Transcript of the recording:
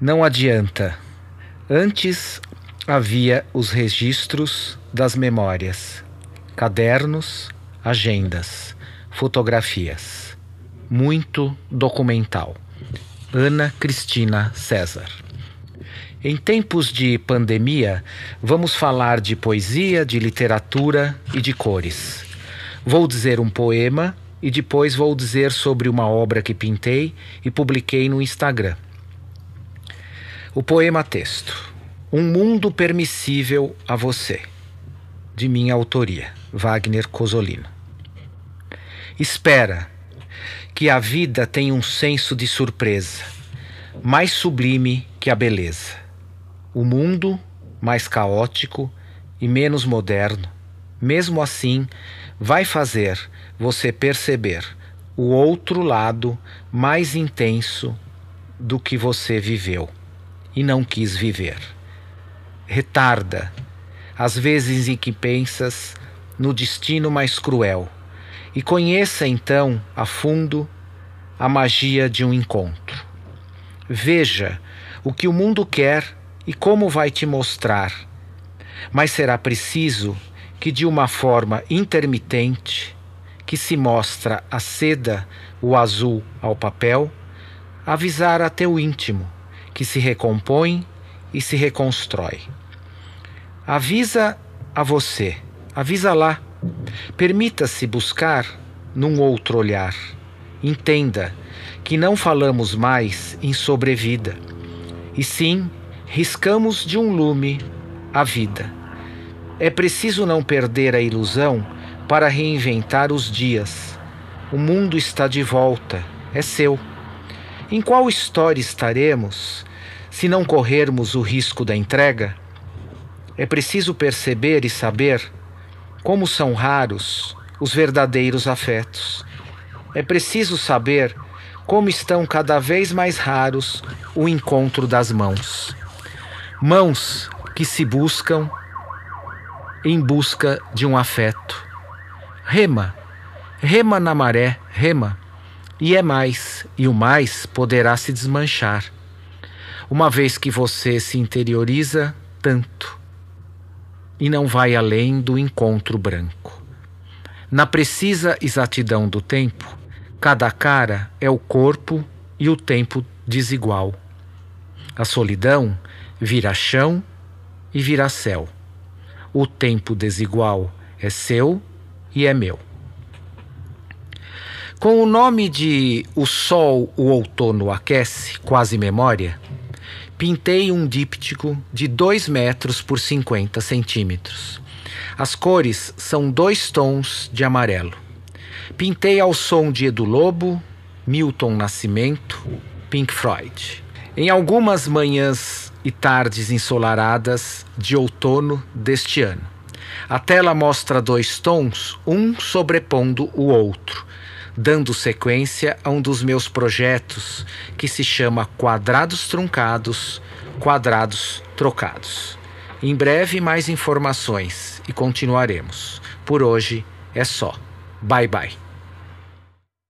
Não adianta. Antes havia os registros das memórias, cadernos, agendas, fotografias. Muito documental. Ana Cristina César. Em tempos de pandemia, vamos falar de poesia, de literatura e de cores. Vou dizer um poema e depois vou dizer sobre uma obra que pintei e publiquei no Instagram. O poema texto: Um mundo permissível a você, de minha autoria, Wagner Cosolino. Espera que a vida tenha um senso de surpresa, mais sublime que a beleza. O mundo, mais caótico e menos moderno, mesmo assim, vai fazer você perceber o outro lado mais intenso do que você viveu e não quis viver. Retarda as vezes em que pensas no destino mais cruel e conheça então a fundo a magia de um encontro. Veja o que o mundo quer e como vai te mostrar, mas será preciso que de uma forma intermitente, que se mostra a seda, o azul ao papel, avisar até o íntimo, que se recompõe e se reconstrói. Avisa a você, avisa lá, permita-se buscar num outro olhar. Entenda que não falamos mais em sobrevida, e sim riscamos de um lume a vida é preciso não perder a ilusão para reinventar os dias. O mundo está de volta, é seu. Em qual história estaremos se não corrermos o risco da entrega? É preciso perceber e saber como são raros os verdadeiros afetos. É preciso saber como estão cada vez mais raros o encontro das mãos. Mãos que se buscam em busca de um afeto. Rema, rema na maré, rema, e é mais, e o mais poderá se desmanchar, uma vez que você se interioriza tanto e não vai além do encontro branco. Na precisa exatidão do tempo, cada cara é o corpo e o tempo desigual. A solidão vira chão e vira céu o tempo desigual é seu e é meu. Com o nome de O Sol, o Outono Aquece, quase memória, pintei um díptico de 2 metros por 50 centímetros. As cores são dois tons de amarelo. Pintei ao som de Edu Lobo, Milton Nascimento, Pink Floyd. Em algumas manhãs e tardes ensolaradas de outono deste ano. A tela mostra dois tons, um sobrepondo o outro, dando sequência a um dos meus projetos que se chama Quadrados Truncados, Quadrados Trocados. Em breve, mais informações e continuaremos. Por hoje é só. Bye bye.